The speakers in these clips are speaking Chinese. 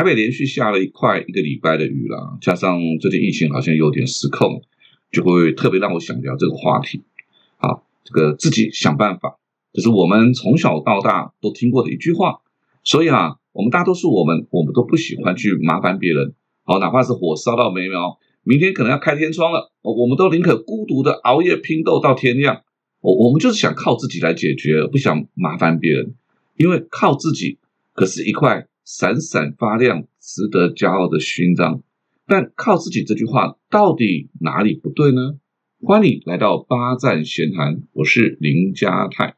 台北连续下了一快一个礼拜的雨了，加上最近疫情好像有点失控，就会特别让我想聊这个话题。好，这个自己想办法，这是我们从小到大都听过的一句话。所以啊，我们大多数我们我们都不喜欢去麻烦别人。好，哪怕是火烧到眉毛，明天可能要开天窗了，我们都宁可孤独的熬夜拼斗到天亮。我我们就是想靠自己来解决，不想麻烦别人，因为靠自己可是一块闪闪发亮、值得骄傲的勋章。但靠自己这句话到底哪里不对呢？欢迎来到八站闲谈，我是林家泰。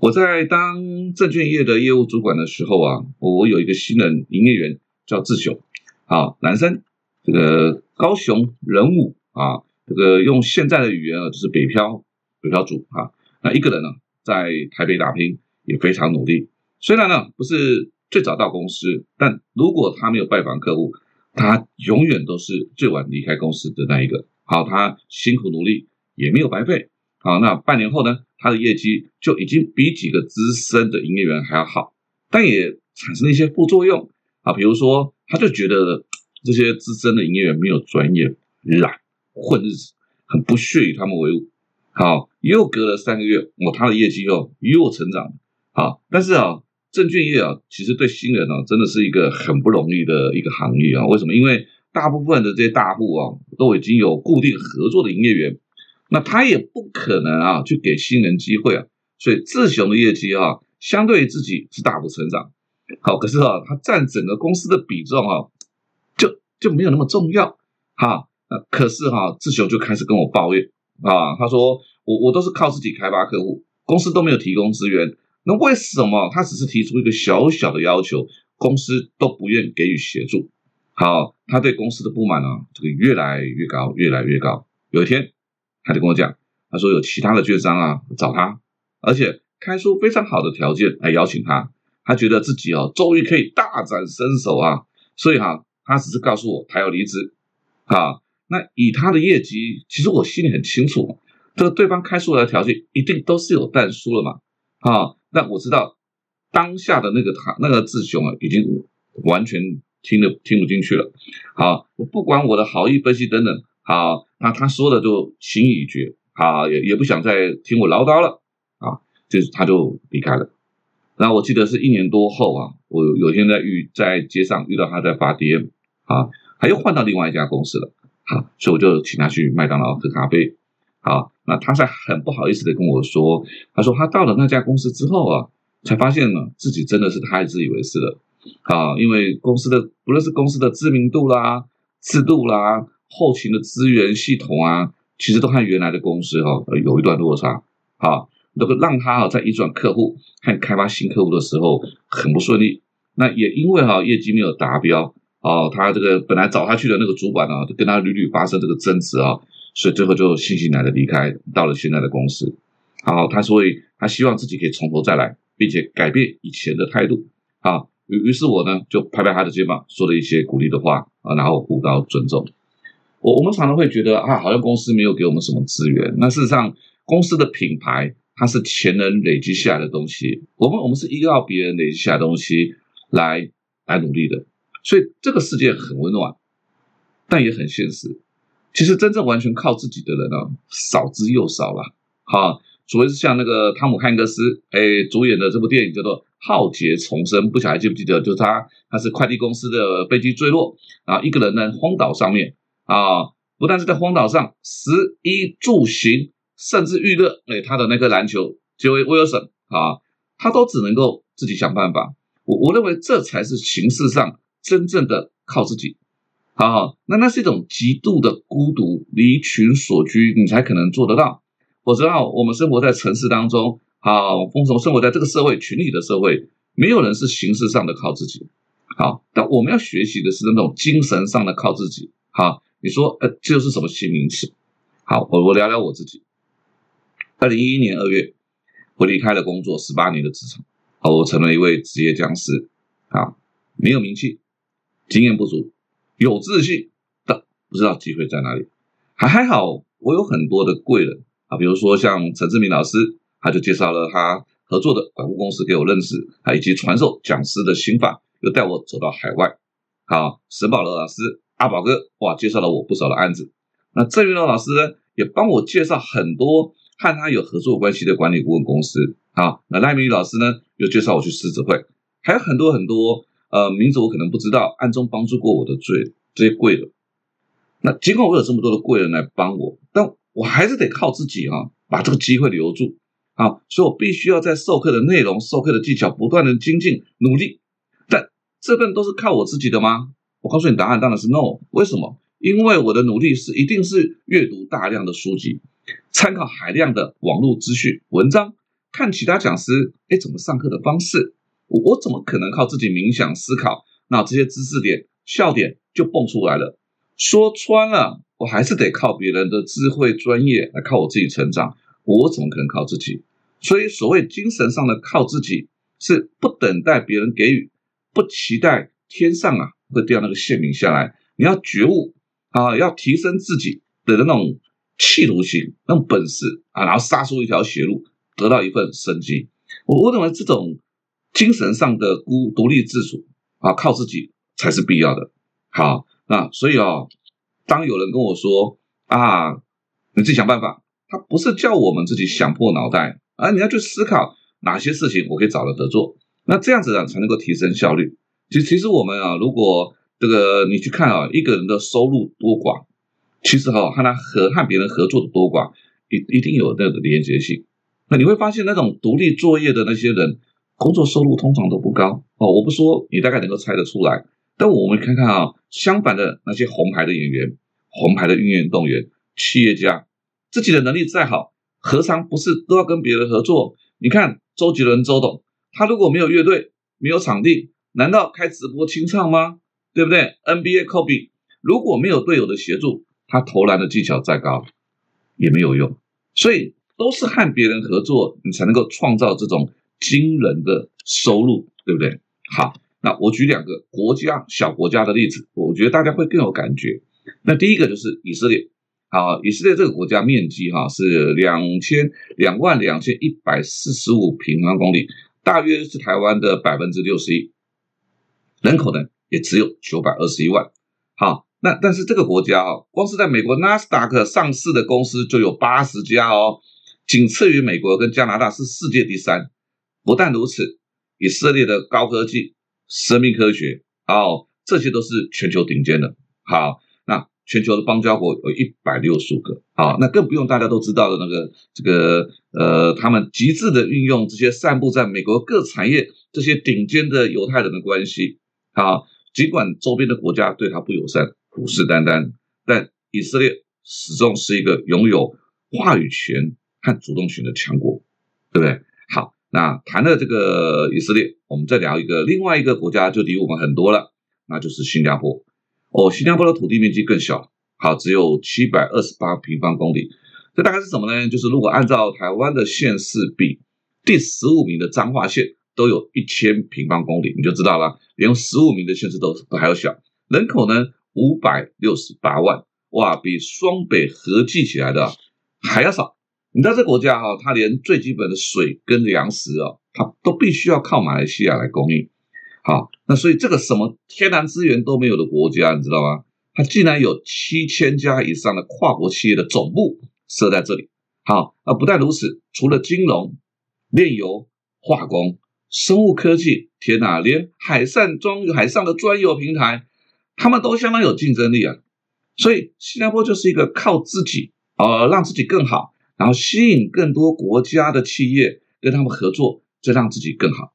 我在当证券业的业务主管的时候啊，我有一个新人营业员叫志雄，啊，男生，这个高雄人物啊，这个用现在的语言啊，就是北漂，北漂族啊。那一个人呢，在台北打拼，也非常努力。虽然呢不是最早到公司，但如果他没有拜访客户，他永远都是最晚离开公司的那一个。好，他辛苦努力也没有白费。好，那半年后呢？他的业绩就已经比几个资深的营业员还要好，但也产生了一些副作用啊，比如说，他就觉得这些资深的营业员没有专业、懒、混日子，很不屑与他们为伍。好，又隔了三个月，我，他的业绩又又成长。好，但是啊，证券业啊，其实对新人啊，真的是一个很不容易的一个行业啊。为什么？因为大部分的这些大户啊，都已经有固定合作的营业员。那他也不可能啊，去给新人机会啊，所以志雄的业绩啊，相对于自己是大幅成长。好，可是啊，他占整个公司的比重啊，就没有那么重要。哈，那可是哈，志雄就开始跟我抱怨啊，他说我我都是靠自己开发客户，公司都没有提供资源，那为什么他只是提出一个小小的要求，公司都不愿给予协助？好，他对公司的不满啊，这个越来越高，越来越高。有一天。他就跟我讲，他说有其他的券商啊找他，而且开出非常好的条件来邀请他。他觉得自己哦终于可以大展身手啊，所以哈，他只是告诉我他要离职啊。那以他的业绩，其实我心里很清楚，这个对方开出来的条件一定都是有淡书了嘛啊。那我知道当下的那个他那个志雄啊，已经完全听得听不进去了。好，我不管我的好意分析等等。好，那他说的就心意已决，好，也也不想再听我唠叨了，啊，就是他就离开了。然后我记得是一年多后啊，我有天在遇在街上遇到他在发 DM，啊，他又换到另外一家公司了，好，所以我就请他去麦当劳喝咖啡。好，那他在很不好意思的跟我说，他说他到了那家公司之后啊，才发现呢自己真的是太自以为是了，啊，因为公司的不论是公司的知名度啦、制度啦。后勤的资源系统啊，其实都和原来的公司哈有一段落差，好，那个让他啊在移转客户和开发新客户的时候很不顺利。那也因为哈业绩没有达标，哦，他这个本来找他去的那个主管啊，就跟他屡屡发生这个争执啊，所以最后就悻悻然的离开，到了现在的公司。好，他所以他希望自己可以从头再来，并且改变以前的态度。啊，于于是我呢就拍拍他的肩膀，说了一些鼓励的话啊，然后互道尊重。我我们常常会觉得啊，好像公司没有给我们什么资源。那事实上，公司的品牌它是前人累积下来的东西，我们我们是依靠别人累积下来的东西来来努力的。所以这个世界很温暖，但也很现实。其实真正完全靠自己的人呢，少之又少了。哈，除非是像那个汤姆汉克斯哎主演的这部电影叫做《浩劫重生》，不晓得记不记得？就是他他是快递公司的飞机坠落，啊一个人呢荒岛上面。啊，不但是在荒岛上，食衣住行，甚至娱乐，哎，他的那个篮球，杰威威尔森啊，他都只能够自己想办法。我我认为这才是形式上真正的靠自己。好，那那是一种极度的孤独，离群所居，你才可能做得到。我知道我们生活在城市当中，好，丰盛生活在这个社会群体的社会，没有人是形式上的靠自己。好，但我们要学习的是那种精神上的靠自己。好。你说，呃，这又是什么新名词？好，我我聊聊我自己。二零一一年二月，我离开了工作十八年的职场，好，我成了一位职业僵尸，啊，没有名气，经验不足，有自信但不知道机会在哪里。还还好，我有很多的贵人啊，比如说像陈志明老师，他就介绍了他合作的管顾公司给我认识，啊以及传授讲师的心法，又带我走到海外。好，沈宝乐老师、阿宝哥，哇，介绍了我不少的案子。那郑云龙老师呢，也帮我介绍很多和他有合作关系的管理顾问公司。好，那赖明宇老师呢，又介绍我去狮子会，还有很多很多，呃，名字我可能不知道，暗中帮助过我的最这些贵人。那尽管我有这么多的贵人来帮我，但我还是得靠自己啊，把这个机会留住。啊，所以我必须要在授课的内容、授课的技巧不断的精进努力。但这份都是靠我自己的吗？我告诉你答案当然是 no。为什么？因为我的努力是一定是阅读大量的书籍，参考海量的网络资讯文章，看其他讲师哎怎么上课的方式。我我怎么可能靠自己冥想思考？那这些知识点笑点就蹦出来了。说穿了，我还是得靠别人的智慧专业来靠我自己成长。我怎么可能靠自己？所以所谓精神上的靠自己，是不等待别人给予。不期待天上啊会掉那个馅饼下来，你要觉悟啊，要提升自己的那种企图心、那种本事啊，然后杀出一条血路，得到一份生机。我我认为这种精神上的孤独立自主啊，靠自己才是必要的。好，那所以啊，当有人跟我说啊，你自己想办法，他不是叫我们自己想破脑袋啊，你要去思考哪些事情我可以找了得做。那这样子啊，才能够提升效率。其其实我们啊，如果这个你去看啊，一个人的收入多寡，其实哈和他和和别人合作的多寡，一一定有那个连接性。那你会发现，那种独立作业的那些人，工作收入通常都不高哦。我不说，你大概能够猜得出来。但我们看看啊，相反的那些红牌的演员、红牌的运动员、企业家，自己的能力再好，何尝不是都要跟别人合作？你看周杰伦周董。他如果没有乐队，没有场地，难道开直播清唱吗？对不对？NBA Kobe 如果没有队友的协助，他投篮的技巧再高也没有用。所以都是和别人合作，你才能够创造这种惊人的收入，对不对？好，那我举两个国家小国家的例子，我觉得大家会更有感觉。那第一个就是以色列，好，以色列这个国家面积哈是两千两万两千一百四十五平方公里。大约是台湾的百分之六十一，人口呢也只有九百二十一万。好，那但是这个国家哦，光是在美国纳斯达克上市的公司就有八十家哦，仅次于美国跟加拿大是世界第三。不但如此，以色列的高科技、生命科学哦，这些都是全球顶尖的。好。那全球的邦交国有一百六十五个，好，那更不用大家都知道的那个这个呃，他们极致的运用这些散布在美国各产业这些顶尖的犹太人的关系，好，尽管周边的国家对他不友善、虎视眈眈，但以色列始终是一个拥有话语权和主动权的强国，对不对？好，那谈了这个以色列，我们再聊一个另外一个国家，就离我们很多了，那就是新加坡。哦，新加坡的土地面积更小，好，只有七百二十八平方公里。这大概是什么呢？就是如果按照台湾的县市比，第十五名的彰化县都有一千平方公里，你就知道了，连十五名的县市都都还要小。人口呢，五百六十八万，哇，比双北合计起来的还要少。你知道这国家哈，它连最基本的水跟粮食哦，它都必须要靠马来西亚来供应。好，那所以这个什么天然资源都没有的国家，你知道吗？它竟然有七千家以上的跨国企业的总部设在这里。好，啊，不但如此，除了金融、炼油、化工、生物科技，天哪，连海上装海上的专有平台，他们都相当有竞争力啊。所以新加坡就是一个靠自己，呃，让自己更好，然后吸引更多国家的企业跟他们合作，再让自己更好。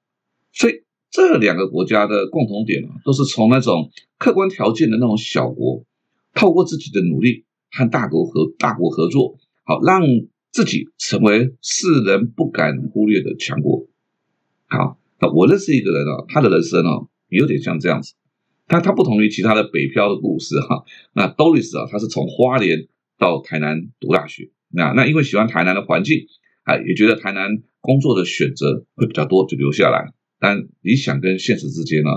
所以。这两个国家的共同点啊，都是从那种客观条件的那种小国，透过自己的努力和大国合大国合作，好让自己成为世人不敢忽略的强国。好，那我认识一个人啊，他的人生啊，有点像这样子。他他不同于其他的北漂的故事哈。那 Doris 啊，他是从花莲到台南读大学。那那因为喜欢台南的环境，啊，也觉得台南工作的选择会比较多，就留下来。但理想跟现实之间呢，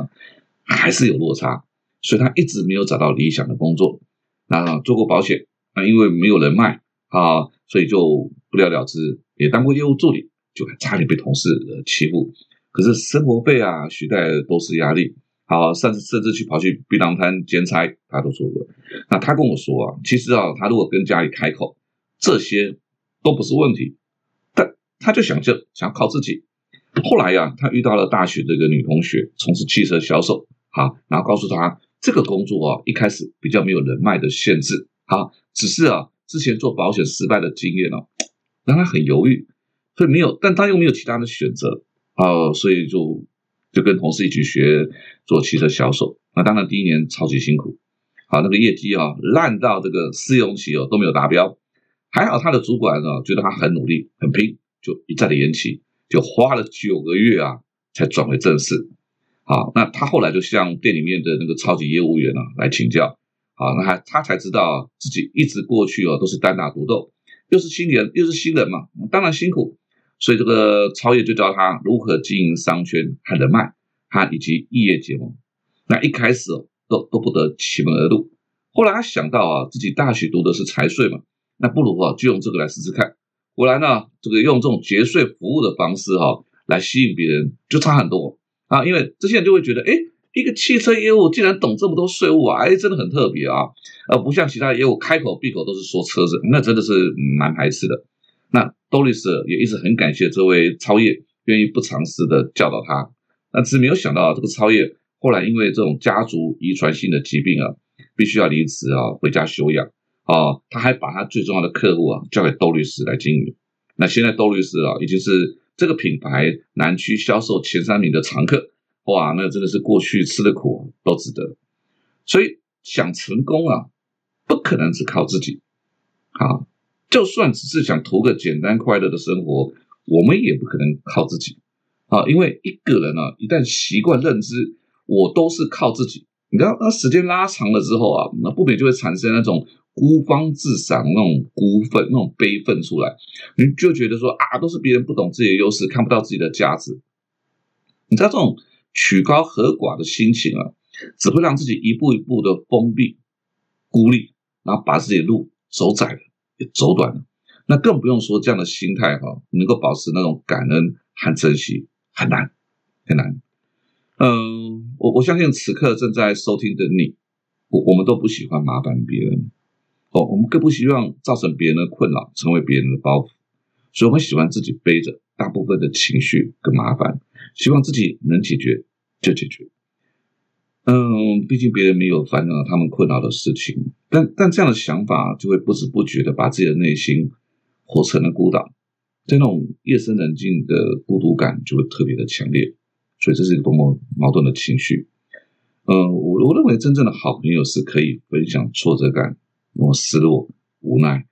还是有落差，所以他一直没有找到理想的工作。那做过保险，那因为没有人脉啊，所以就不了了之。也当过业务助理，就差点被同事欺负。可是生活费啊、学贷都是压力。好，甚至甚至去跑去槟榔摊兼差，他都做过。那他跟我说啊，其实啊，他如果跟家里开口，这些都不是问题。但他就想就想靠自己。后来呀，他遇到了大学这个女同学，从事汽车销售。好，然后告诉他这个工作啊，一开始比较没有人脉的限制。好，只是啊，之前做保险失败的经验哦，让他很犹豫，所以没有，但他又没有其他的选择啊，所以就。就跟同事一起学做汽车销售，那当然第一年超级辛苦，好那个业绩啊烂到这个试用期哦都没有达标，还好他的主管呢觉得他很努力很拼，就一再的延期，就花了九个月啊才转为正式。好，那他后来就向店里面的那个超级业务员啊来请教，好，那他他才知道自己一直过去哦都是单打独斗，又是新人又是新人嘛，当然辛苦。所以这个超越就教他如何经营商圈和人脉，他以及异业结盟。那一开始，都都不得其门而入。后来他想到啊，自己大学读的是财税嘛，那不如啊，就用这个来试试看。果然呢，这个用这种节税服务的方式哈，来吸引别人，就差很多啊。因为这些人就会觉得，哎，一个汽车业务竟然懂这么多税务啊，哎，真的很特别啊。而不像其他业务开口闭口都是说车子，那真的是蛮排斥的。那多律师也一直很感谢这位超越愿意不尝试的教导他，那只是没有想到这个超越后来因为这种家族遗传性的疾病啊，必须要离职啊，回家休养啊。他还把他最重要的客户啊交给窦律师来经营。那现在窦律师啊已经是这个品牌南区销售前三名的常客，哇，那真的是过去吃的苦都值得。所以想成功啊，不可能只靠自己啊。就算只是想图个简单快乐的生活，我们也不可能靠自己啊！因为一个人啊，一旦习惯认知我都是靠自己，你知道，那时间拉长了之后啊，那不免就会产生那种孤芳自赏、那种孤愤、那种悲愤出来，你就觉得说啊，都是别人不懂自己的优势，看不到自己的价值。你知道这种曲高和寡的心情啊，只会让自己一步一步的封闭、孤立，然后把自己的路走窄了。也走短了，那更不用说这样的心态哈，能够保持那种感恩和珍惜很难很难。嗯，我我相信此刻正在收听的你，我我们都不喜欢麻烦别人哦，我们更不希望造成别人的困扰，成为别人的包袱，所以我们喜欢自己背着大部分的情绪跟麻烦，希望自己能解决就解决。嗯，毕竟别人没有烦恼他们困扰的事情，但但这样的想法就会不知不觉的把自己的内心活成了孤岛，在那种夜深人静的孤独感就会特别的强烈，所以这是一个多么矛盾的情绪。嗯，我我认为真正的好朋友是可以分享挫折感、那种失落、无奈、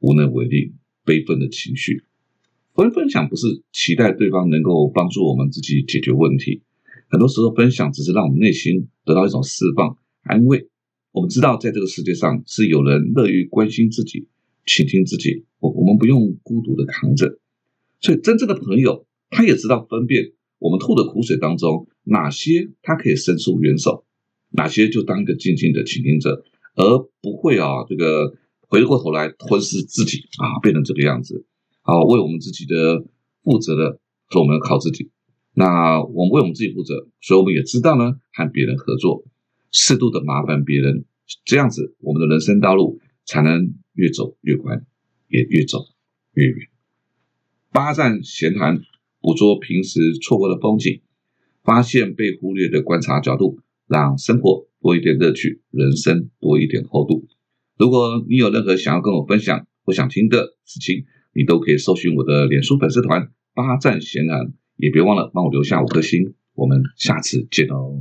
无能为力、悲愤的情绪。分分享不是期待对方能够帮助我们自己解决问题。很多时候，分享只是让我们内心得到一种释放、安慰。我们知道，在这个世界上是有人乐于关心自己、倾听自己。我我们不用孤独的扛着。所以，真正的朋友，他也知道分辨我们吐的苦水当中，哪些他可以伸出援手，哪些就当一个静静的倾听者，而不会啊，这个回过头来吞噬自己啊，变成这个样子。好，为我们自己的负责的，说我们要靠自己。那我们为我们自己负责，所以我们也知道呢，和别人合作，适度的麻烦别人，这样子我们的人生道路才能越走越宽，也越走越远。八站闲谈，捕捉平时错过的风景，发现被忽略的观察角度，让生活多一点乐趣，人生多一点厚度。如果你有任何想要跟我分享或想听的事情，你都可以搜寻我的脸书粉丝团“八站闲谈”。也别忘了帮我留下五颗星，我们下次见哦。